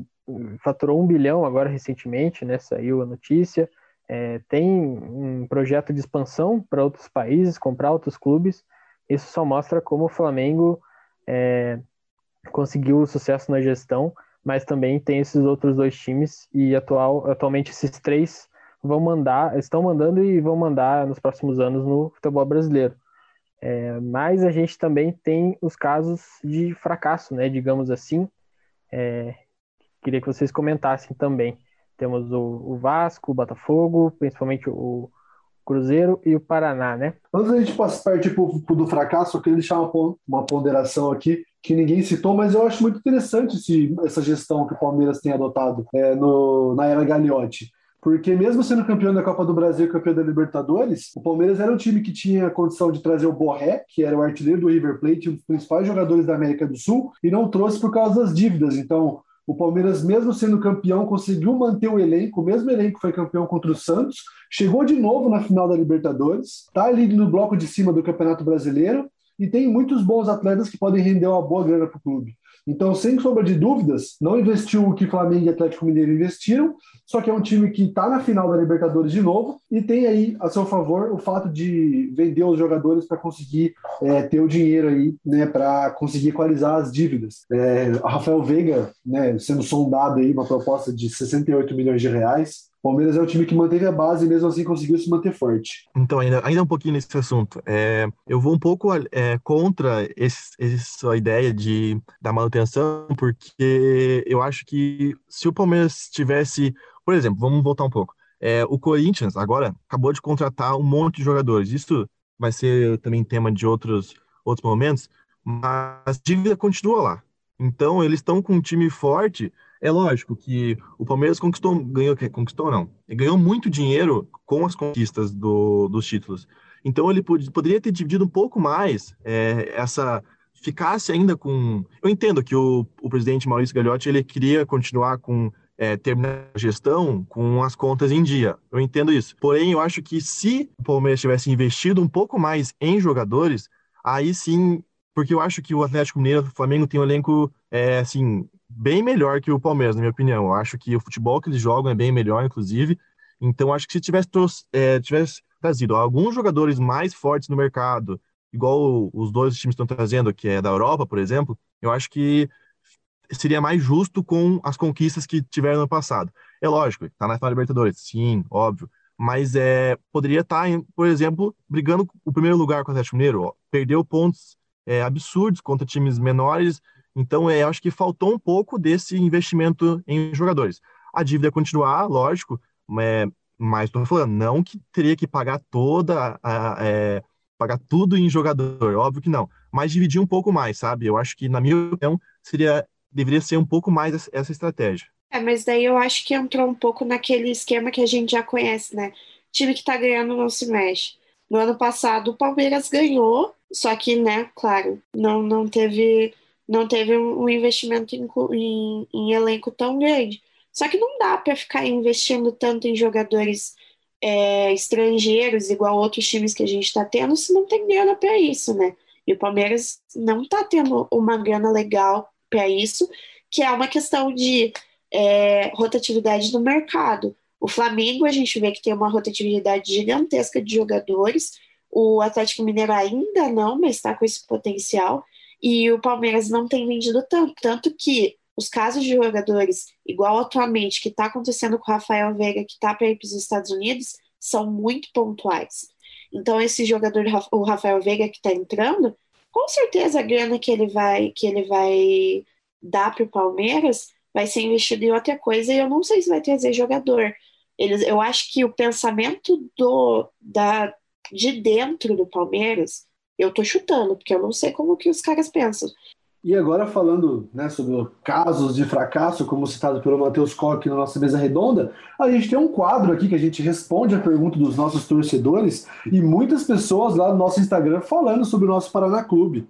faturou um bilhão agora recentemente, né, saiu a notícia, é, tem um projeto de expansão para outros países, comprar outros clubes, isso só mostra como o Flamengo é, conseguiu sucesso na gestão, mas também tem esses outros dois times e atual, atualmente esses três vão mandar, estão mandando e vão mandar nos próximos anos no futebol brasileiro. É, mas a gente também tem os casos de fracasso, né, digamos assim. É, queria que vocês comentassem também. Temos o, o Vasco, o Botafogo, principalmente o, Cruzeiro e o Paraná, né? Antes da gente partir tipo, do fracasso, eu queria deixar uma, uma ponderação aqui que ninguém citou, mas eu acho muito interessante esse, essa gestão que o Palmeiras tem adotado é, no, na era Gagliotti. Porque mesmo sendo campeão da Copa do Brasil e campeão da Libertadores, o Palmeiras era um time que tinha a condição de trazer o Borré, que era o artilheiro do River Plate, um dos principais jogadores da América do Sul, e não trouxe por causa das dívidas. Então, o Palmeiras, mesmo sendo campeão, conseguiu manter o elenco, o mesmo elenco que foi campeão contra o Santos, chegou de novo na final da Libertadores, está ali no bloco de cima do Campeonato Brasileiro e tem muitos bons atletas que podem render uma boa grana para o clube. Então, sem sombra de dúvidas, não investiu o que Flamengo e Atlético Mineiro investiram, só que é um time que está na final da Libertadores de novo e tem aí a seu favor o fato de vender os jogadores para conseguir é, ter o dinheiro aí, né, para conseguir equalizar as dívidas. É, Rafael Veiga, né, sendo sondado aí uma proposta de 68 milhões de reais, Palmeiras é o time que manteve a base e mesmo assim conseguiu se manter forte. Então, ainda, ainda um pouquinho nesse assunto. É, eu vou um pouco é, contra essa ideia de, da manutenção, porque eu acho que se o Palmeiras tivesse, por exemplo, vamos voltar um pouco. É, o Corinthians agora acabou de contratar um monte de jogadores. Isso vai ser também tema de outros, outros momentos, mas a dívida continua lá. Então, eles estão com um time forte é lógico que o Palmeiras conquistou, ganhou, conquistou não, ganhou muito dinheiro com as conquistas do, dos títulos. Então ele pod, poderia ter dividido um pouco mais é, essa ficasse ainda com. Eu entendo que o, o presidente Maurício Gagliotti ele queria continuar com é, terminar a gestão com as contas em dia. Eu entendo isso. Porém, eu acho que se o Palmeiras tivesse investido um pouco mais em jogadores, aí sim, porque eu acho que o Atlético Mineiro, o Flamengo tem um elenco é, assim bem melhor que o Palmeiras, na minha opinião. Eu acho que o futebol que eles jogam é bem melhor, inclusive. Então, acho que se tivesse, é, tivesse trazido alguns jogadores mais fortes no mercado, igual os dois times estão trazendo, que é da Europa, por exemplo, eu acho que seria mais justo com as conquistas que tiveram no passado. É lógico, tá na final Libertadores, sim, óbvio, mas é, poderia estar, tá, por exemplo, brigando o primeiro lugar com o Atlético Mineiro, ó, perdeu pontos é, absurdos contra times menores então, é, acho que faltou um pouco desse investimento em jogadores. A dívida continuar, lógico, é, mas estou falando, não que teria que pagar toda, a, é, pagar tudo em jogador, óbvio que não, mas dividir um pouco mais, sabe? Eu acho que, na minha opinião, seria, deveria ser um pouco mais essa estratégia. É, mas daí eu acho que entrou um pouco naquele esquema que a gente já conhece, né? time que tá ganhando não se mexe. No ano passado, o Palmeiras ganhou, só que, né, claro, não, não teve não teve um investimento em, em, em elenco tão grande. Só que não dá para ficar investindo tanto em jogadores é, estrangeiros, igual outros times que a gente está tendo, se não tem grana para isso, né? E o Palmeiras não está tendo uma grana legal para isso, que é uma questão de é, rotatividade do mercado. O Flamengo, a gente vê que tem uma rotatividade gigantesca de jogadores, o Atlético Mineiro ainda não, mas está com esse potencial e o Palmeiras não tem vendido tanto, tanto que os casos de jogadores, igual atualmente, que está acontecendo com o Rafael Veiga, que está para ir para os Estados Unidos, são muito pontuais. Então, esse jogador, o Rafael Veiga, que está entrando, com certeza a grana que ele vai, que ele vai dar para o Palmeiras vai ser investido em outra coisa e eu não sei se vai trazer jogador. Eles, eu acho que o pensamento do, da, de dentro do Palmeiras, eu tô chutando, porque eu não sei como que os caras pensam. E agora falando né, sobre casos de fracasso, como citado pelo Matheus Koch na nossa mesa redonda, a gente tem um quadro aqui que a gente responde a pergunta dos nossos torcedores e muitas pessoas lá no nosso Instagram falando sobre o nosso Paraná Clube.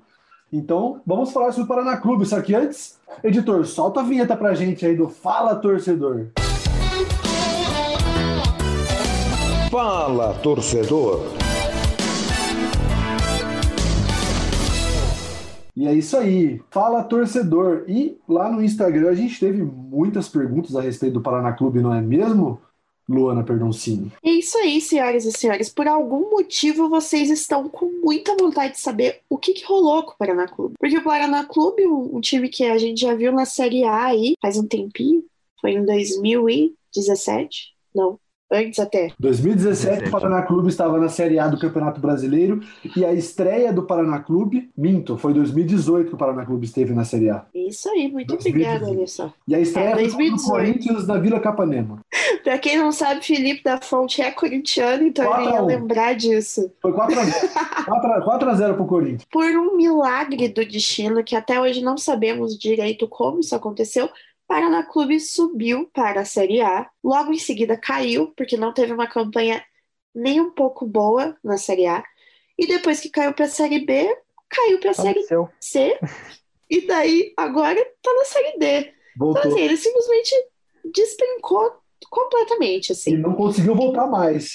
Então, vamos falar sobre o Paraná Clube. Só que antes, editor, solta a vinheta pra gente aí do Fala Torcedor. Fala, torcedor. E é isso aí. Fala, torcedor. E lá no Instagram a gente teve muitas perguntas a respeito do Paraná Clube, não é mesmo? Luana Perdoncini. É isso aí, senhoras e senhores. Por algum motivo vocês estão com muita vontade de saber o que, que rolou com o Paraná Clube. Porque o Paraná Clube, um, um time que a gente já viu na Série A aí faz um tempinho, foi em 2017, não, Antes até. 2017, o Paraná Clube estava na Série A do Campeonato Brasileiro e a estreia do Paraná Clube, minto, foi 2018 que o Paraná Clube esteve na Série A. Isso aí, muito obrigada, só. E a estreia é, foi no Corinthians da Vila Capanema. pra quem não sabe, Felipe da Fonte é corintiano, então ele ia lembrar disso. Foi 4x0. 4x0 pro Corinthians. Por um milagre do destino, que até hoje não sabemos direito como isso aconteceu, Paraná Clube subiu para a Série A, logo em seguida caiu, porque não teve uma campanha nem um pouco boa na Série A, e depois que caiu para a Série B, caiu para a Série C, e daí agora está na Série D. Voltou. Então, assim, ele simplesmente despencou completamente. Assim. E não conseguiu voltar mais.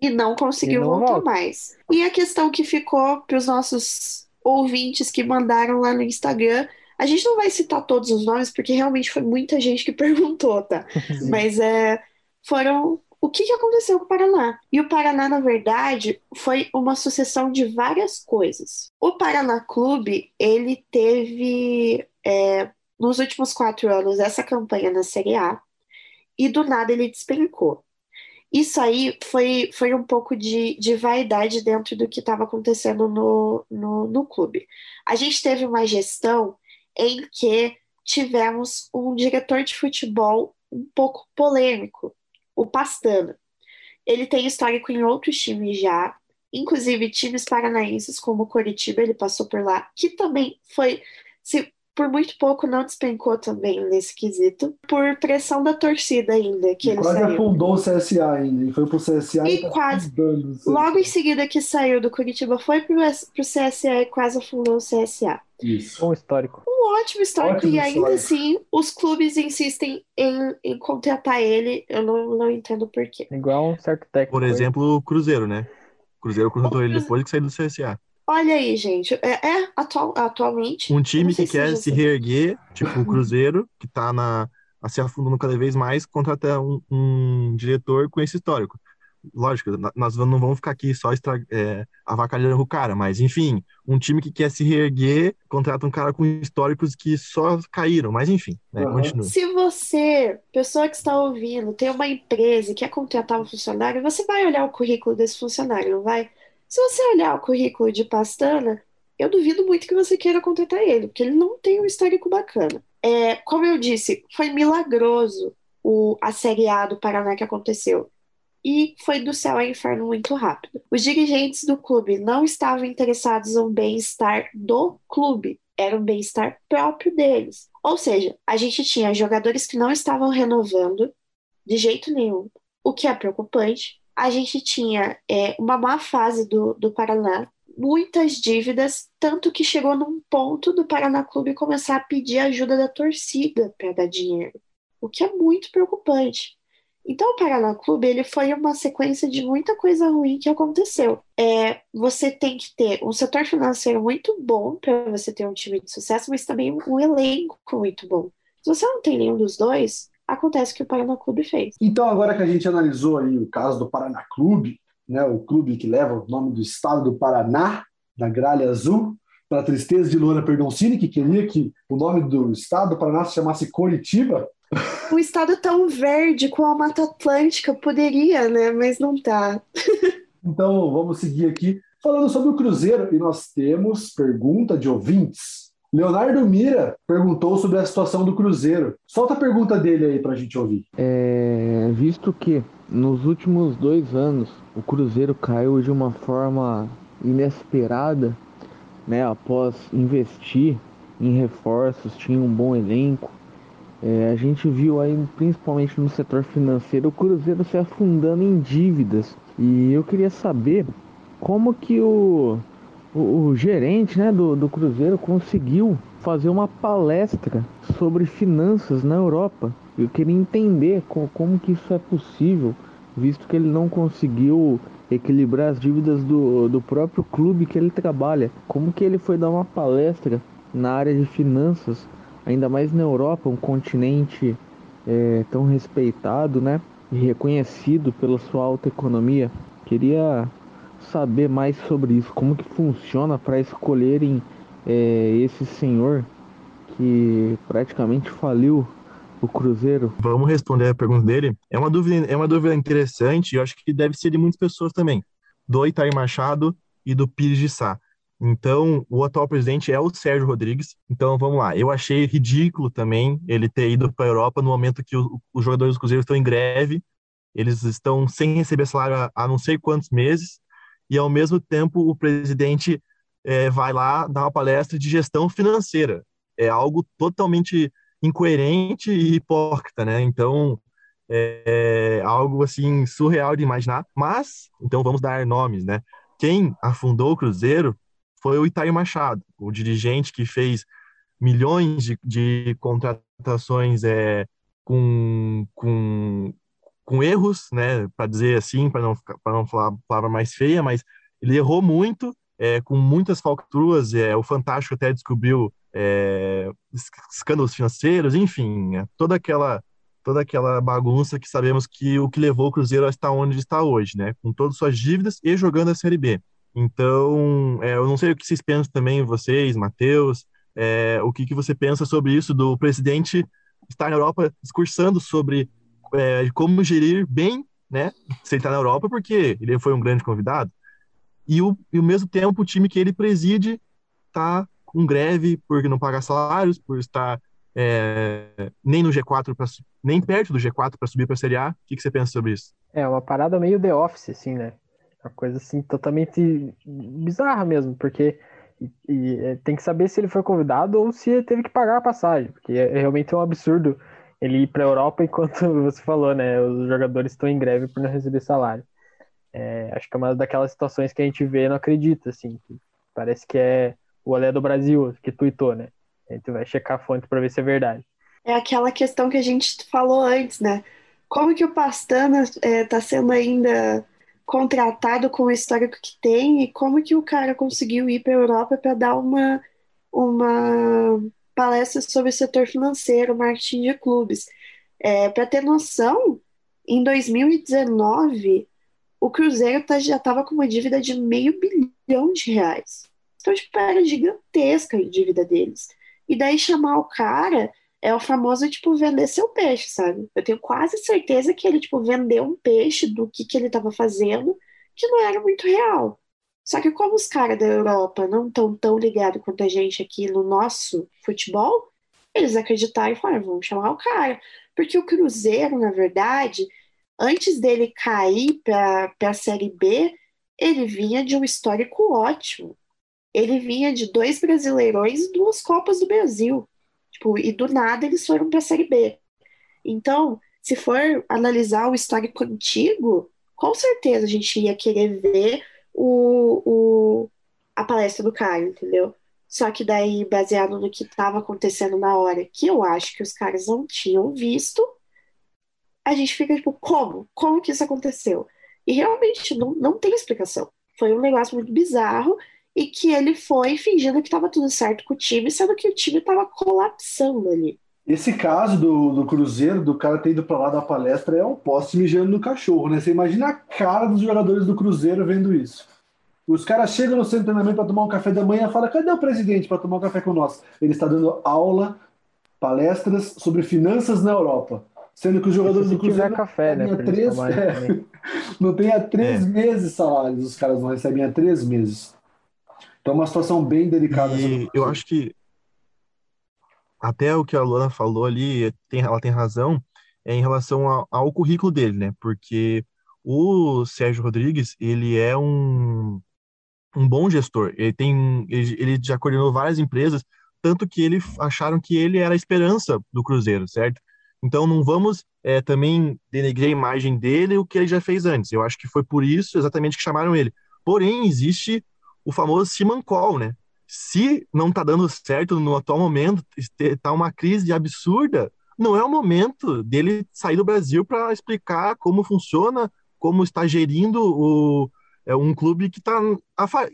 E não conseguiu e não voltar volta. mais. E a questão que ficou para os nossos ouvintes que mandaram lá no Instagram a gente não vai citar todos os nomes, porque realmente foi muita gente que perguntou, tá? Mas é, foram o que, que aconteceu com o Paraná. E o Paraná, na verdade, foi uma sucessão de várias coisas. O Paraná Clube, ele teve, é, nos últimos quatro anos, essa campanha na Série A, e do nada ele despencou. Isso aí foi, foi um pouco de, de vaidade dentro do que estava acontecendo no, no, no clube. A gente teve uma gestão em que tivemos um diretor de futebol um pouco polêmico, o Pastana. Ele tem histórico em outros times já, inclusive times paranaenses como o Coritiba, ele passou por lá, que também foi, se por muito pouco não despencou também nesse quesito, por pressão da torcida ainda. Que e ele quase saiu. afundou o CSA ainda, e foi pro CSA e, e tá quase. Logo em seguida que saiu do Curitiba, foi pro, pro CSA e quase afundou o CSA. Isso. Um histórico. Um ótimo histórico, ótimo e ainda histórico. assim os clubes insistem em, em contratar ele, eu não, não entendo por quê. Igual um certo técnico. Por exemplo, o Cruzeiro, né? O Cruzeiro contratou ele depois que saiu do CSA. Olha aí, gente. É, é atual, atualmente. Um time que quer se, reerguer, tipo o Cruzeiro, que tá na, se afundando cada vez mais, contrata um, um diretor com esse histórico. Lógico, nós não vamos ficar aqui só estra... é, avacalhando o cara, mas enfim, um time que quer se reerguer contrata um cara com históricos que só caíram, mas enfim, né, uhum. continua. Se você, pessoa que está ouvindo, tem uma empresa e quer contratar um funcionário, você vai olhar o currículo desse funcionário, não vai? Se você olhar o currículo de Pastana, eu duvido muito que você queira contratar ele, porque ele não tem um histórico bacana. É, como eu disse, foi milagroso o, a Série A do Paraná que aconteceu. E foi do céu ao inferno muito rápido. Os dirigentes do clube não estavam interessados no bem-estar do clube, era um bem-estar próprio deles. Ou seja, a gente tinha jogadores que não estavam renovando de jeito nenhum, o que é preocupante, a gente tinha é, uma má fase do, do Paraná, muitas dívidas, tanto que chegou num ponto do Paraná Clube começar a pedir ajuda da torcida para dar dinheiro, o que é muito preocupante. Então, o Paraná Clube ele foi uma sequência de muita coisa ruim que aconteceu. É, você tem que ter um setor financeiro muito bom para você ter um time de sucesso, mas também um elenco muito bom. Se você não tem nenhum dos dois, acontece que o Paraná Clube fez. Então, agora que a gente analisou aí o caso do Paraná Clube, né, o clube que leva o nome do estado do Paraná, da gralha azul, para a tristeza de Luana Perdoncini, que queria que o nome do estado do Paraná se chamasse Coritiba. Um estado tão verde com a Mata Atlântica poderia, né? Mas não tá. então, vamos seguir aqui falando sobre o Cruzeiro e nós temos pergunta de ouvintes. Leonardo Mira perguntou sobre a situação do Cruzeiro. Solta a pergunta dele aí para a gente ouvir. É, visto que nos últimos dois anos o Cruzeiro caiu de uma forma inesperada, né, após investir em reforços, tinha um bom elenco. É, a gente viu aí, principalmente no setor financeiro, o Cruzeiro se afundando em dívidas. E eu queria saber como que o, o, o gerente né, do, do Cruzeiro conseguiu fazer uma palestra sobre finanças na Europa. Eu queria entender como, como que isso é possível, visto que ele não conseguiu equilibrar as dívidas do, do próprio clube que ele trabalha. Como que ele foi dar uma palestra na área de finanças, ainda mais na Europa, um continente é, tão respeitado, né? E reconhecido pela sua alta economia. Queria saber mais sobre isso, como que funciona para escolherem é, esse senhor que praticamente faliu o Cruzeiro? Vamos responder a pergunta dele. É uma dúvida, é uma dúvida interessante e eu acho que deve ser de muitas pessoas também, do Itair Machado e do Pires de Sá. Então, o atual presidente é o Sérgio Rodrigues. Então, vamos lá. Eu achei ridículo também ele ter ido para a Europa no momento que os jogadores do Cruzeiro estão em greve. Eles estão sem receber salário há não sei quantos meses. E, ao mesmo tempo, o presidente é, vai lá dar uma palestra de gestão financeira. É algo totalmente incoerente e hipócrita, né? Então, é, é algo assim surreal de imaginar. Mas, então vamos dar nomes, né? Quem afundou o Cruzeiro foi o Itair Machado, o dirigente que fez milhões de, de contratações é, com, com, com erros, né, para dizer assim, para não, não falar palavra mais feia, mas ele errou muito, é, com muitas falcatruas, é, o Fantástico até descobriu é, escândalos financeiros, enfim, é, toda aquela toda aquela bagunça que sabemos que o que levou o Cruzeiro a estar onde está hoje, né, com todas suas dívidas e jogando a Série B. Então, é, eu não sei o que vocês pensam também, vocês, Matheus, é, o que, que você pensa sobre isso do presidente estar na Europa discursando sobre é, como gerir bem, né, se ele está na Europa, porque ele foi um grande convidado, e, o, e ao mesmo tempo o time que ele preside está com greve por não pagar salários, por estar é, nem no G4, pra, nem perto do G4 para subir para a Série A. O que, que você pensa sobre isso? É uma parada meio The Office, assim, né? Uma coisa assim totalmente bizarra mesmo, porque e, e, é, tem que saber se ele foi convidado ou se teve que pagar a passagem, porque é, é realmente um absurdo ele ir para a Europa enquanto você falou, né? Os jogadores estão em greve por não receber salário. É, acho que é uma daquelas situações que a gente vê e não acredita, assim. parece que é o Olé do Brasil que tuitou, né? A gente vai checar a fonte para ver se é verdade. É aquela questão que a gente falou antes, né? Como que o Pastana está é, tá sendo ainda contratado com o histórico que tem e como que o cara conseguiu ir para a Europa para dar uma, uma palestra sobre o setor financeiro, marketing de clubes. É, para ter noção, em 2019, o Cruzeiro tá, já estava com uma dívida de meio bilhão de reais. Então, tipo, era gigantesca a dívida deles. E daí chamar o cara é o famoso, tipo, vender seu peixe, sabe? Eu tenho quase certeza que ele, tipo, vendeu um peixe do que, que ele estava fazendo, que não era muito real. Só que como os caras da Europa não estão tão ligados quanto a gente aqui no nosso futebol, eles acreditaram e falaram, vamos chamar o cara. Porque o Cruzeiro, na verdade, antes dele cair para a Série B, ele vinha de um histórico ótimo. Ele vinha de dois brasileirões e duas Copas do Brasil. Tipo, e do nada eles foram para a Série B. Então, se for analisar o histórico antigo, com certeza a gente ia querer ver o, o, a palestra do Caio, entendeu? Só que daí, baseado no que estava acontecendo na hora, que eu acho que os caras não tinham visto, a gente fica tipo, como? Como que isso aconteceu? E realmente não, não tem explicação. Foi um negócio muito bizarro e que ele foi fingindo que estava tudo certo com o time, sendo que o time estava colapsando ali. Esse caso do, do Cruzeiro, do cara ter ido para lá dar palestra, é um poste mijando no cachorro, né? Você imagina a cara dos jogadores do Cruzeiro vendo isso. Os caras chegam no centro de treinamento para tomar um café da manhã e falam: cadê o presidente para tomar um café com nós? Ele está dando aula, palestras sobre finanças na Europa. Sendo que os jogadores do Cruzeiro café, né, três, é, não tem há três é. meses salários, os caras não recebem há três meses. Então é uma situação bem delicada. E eu acho que até o que a Luana falou ali, tem, ela tem razão, é em relação ao, currículo dele, né? Porque o Sérgio Rodrigues, ele é um, um bom gestor. Ele tem, ele, ele já coordenou várias empresas, tanto que ele acharam que ele era a esperança do Cruzeiro, certo? Então não vamos é, também denegrir a imagem dele o que ele já fez antes. Eu acho que foi por isso exatamente que chamaram ele. Porém, existe o famoso Simancol, né? Se não está dando certo no atual momento, está uma crise absurda, não é o momento dele sair do Brasil para explicar como funciona, como está gerindo o, é um clube que está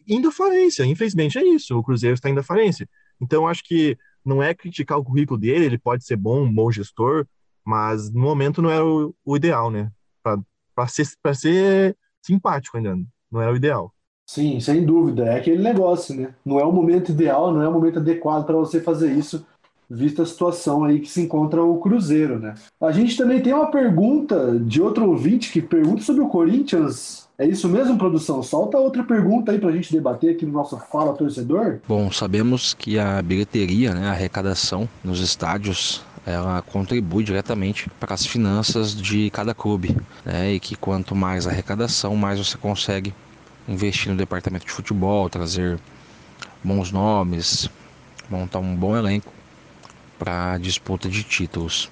indo à falência. Infelizmente é isso, o Cruzeiro está indo à falência. Então, acho que não é criticar o currículo dele, ele pode ser bom, um bom gestor, mas no momento não era o, o ideal, né? Para ser, ser simpático ainda, não era o ideal. Sim, sem dúvida. É aquele negócio, né? Não é o momento ideal, não é o momento adequado para você fazer isso, vista a situação aí que se encontra o Cruzeiro, né? A gente também tem uma pergunta de outro ouvinte que pergunta sobre o Corinthians. É isso mesmo, produção? Solta outra pergunta aí para a gente debater aqui no nosso Fala Torcedor. Bom, sabemos que a bilheteria, né, a arrecadação nos estádios ela contribui diretamente para as finanças de cada clube, né? E que quanto mais arrecadação, mais você consegue investir no departamento de futebol, trazer bons nomes, montar um bom elenco para disputa de títulos.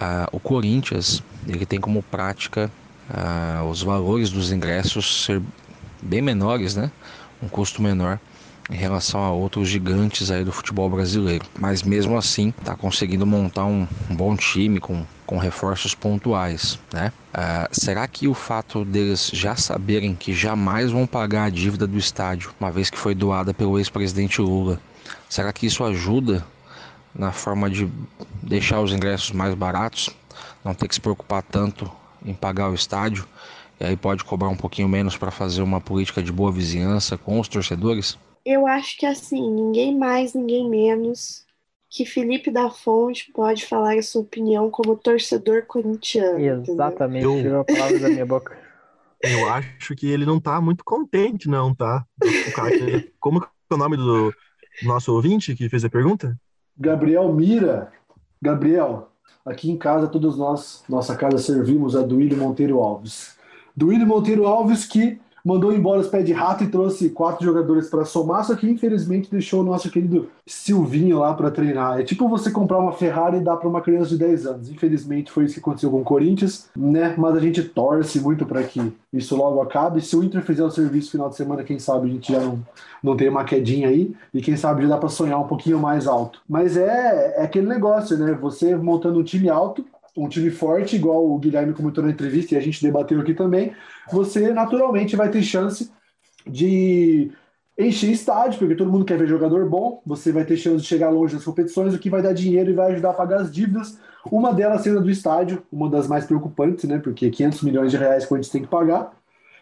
Ah, o Corinthians ele tem como prática ah, os valores dos ingressos ser bem menores, né? um custo menor em relação a outros gigantes aí do futebol brasileiro. Mas mesmo assim está conseguindo montar um, um, bom time com, com reforços pontuais. Né? Uh, será que o fato deles já saberem que jamais vão pagar a dívida do estádio, uma vez que foi doada pelo ex-presidente Lula, será que isso ajuda na forma de deixar os ingressos mais baratos, não ter que se preocupar tanto em pagar o estádio? E aí pode cobrar um pouquinho menos para fazer uma política de boa vizinhança com os torcedores? Eu acho que assim, ninguém mais, ninguém menos que Felipe da Fonte pode falar a sua opinião como torcedor corintiano. Exatamente, eu... tirou a palavra da minha boca. Eu acho que ele não tá muito contente, não, tá? O cara que... Como é o nome do nosso ouvinte que fez a pergunta? Gabriel Mira. Gabriel, aqui em casa, todos nós, nossa casa, servimos a Duílio Monteiro Alves. Duílio Monteiro Alves que mandou embora os pés de rato e trouxe quatro jogadores para somar, só que infelizmente deixou o nosso querido Silvinho lá para treinar. É tipo você comprar uma Ferrari e dar para uma criança de 10 anos. Infelizmente foi isso que aconteceu com o Corinthians, né? Mas a gente torce muito para que isso logo acabe. Se o Inter fizer o serviço final de semana, quem sabe a gente já não, não tem uma quedinha aí e quem sabe já dá para sonhar um pouquinho mais alto. Mas é, é aquele negócio, né? Você montando um time alto, um time forte, igual o Guilherme comentou na entrevista e a gente debateu aqui também, você naturalmente vai ter chance de encher estádio, porque todo mundo quer ver jogador bom, você vai ter chance de chegar longe nas competições, o que vai dar dinheiro e vai ajudar a pagar as dívidas. Uma delas sendo a do estádio, uma das mais preocupantes, né? Porque 500 milhões de reais que a gente tem que pagar.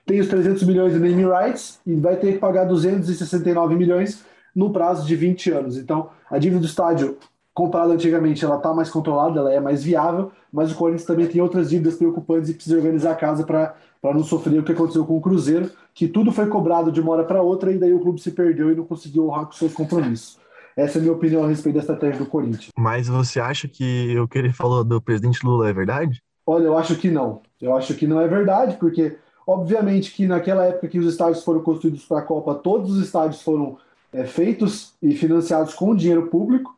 Tem os 300 milhões de naming rights e vai ter que pagar 269 milhões no prazo de 20 anos. Então, a dívida do estádio comparado antigamente, ela está mais controlada, ela é mais viável, mas o Corinthians também tem outras dívidas preocupantes e precisa organizar a casa para não sofrer o que aconteceu com o Cruzeiro, que tudo foi cobrado de uma hora para outra e daí o clube se perdeu e não conseguiu honrar com seus compromissos. Essa é a minha opinião a respeito da estratégia do Corinthians. Mas você acha que o que ele falou do presidente Lula é verdade? Olha, eu acho que não. Eu acho que não é verdade, porque obviamente que naquela época que os estádios foram construídos para a Copa, todos os estádios foram é, feitos e financiados com dinheiro público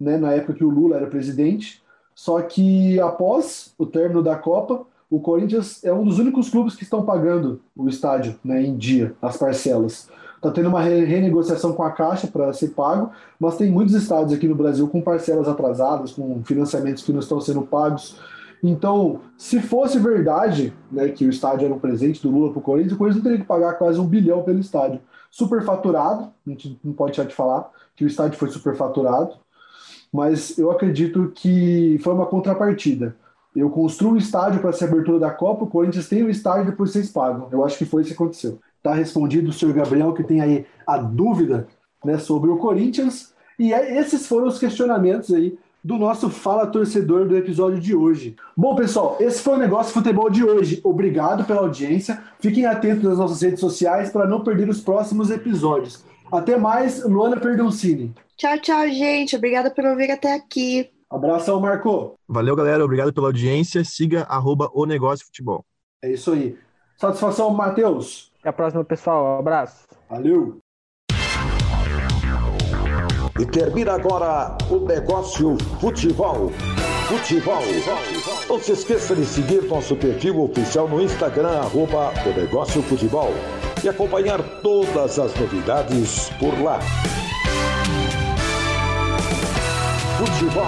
né, na época que o Lula era presidente. Só que após o término da Copa, o Corinthians é um dos únicos clubes que estão pagando o estádio né, em dia, as parcelas. Está tendo uma renegociação com a Caixa para ser pago, mas tem muitos estádios aqui no Brasil com parcelas atrasadas, com financiamentos que não estão sendo pagos. Então, se fosse verdade né, que o estádio era um presente do Lula para o Corinthians, o Corinthians teria que pagar quase um bilhão pelo estádio. Superfaturado, a gente não pode deixar de falar que o estádio foi superfaturado mas eu acredito que foi uma contrapartida. Eu construo o estádio para ser abertura da Copa, o Corinthians tem o estádio e depois vocês pagam. Eu acho que foi isso que aconteceu. Está respondido o senhor Gabriel, que tem aí a dúvida né, sobre o Corinthians. E é, esses foram os questionamentos aí do nosso Fala Torcedor do episódio de hoje. Bom, pessoal, esse foi o Negócio Futebol de hoje. Obrigado pela audiência. Fiquem atentos às nossas redes sociais para não perder os próximos episódios. Até mais, Luana Perdoncini. Tchau, tchau, gente. Obrigada por ouvir até aqui. Abração, Marco. Valeu, galera. Obrigado pela audiência. Siga arroba o negócio futebol. É isso aí. Satisfação, Matheus. Até a próxima, pessoal. Um abraço. Valeu. E termina agora o negócio futebol. Futebol. Não se esqueça de seguir nosso perfil oficial no Instagram, arroba o negócio futebol. E acompanhar todas as novidades por lá. Futebol.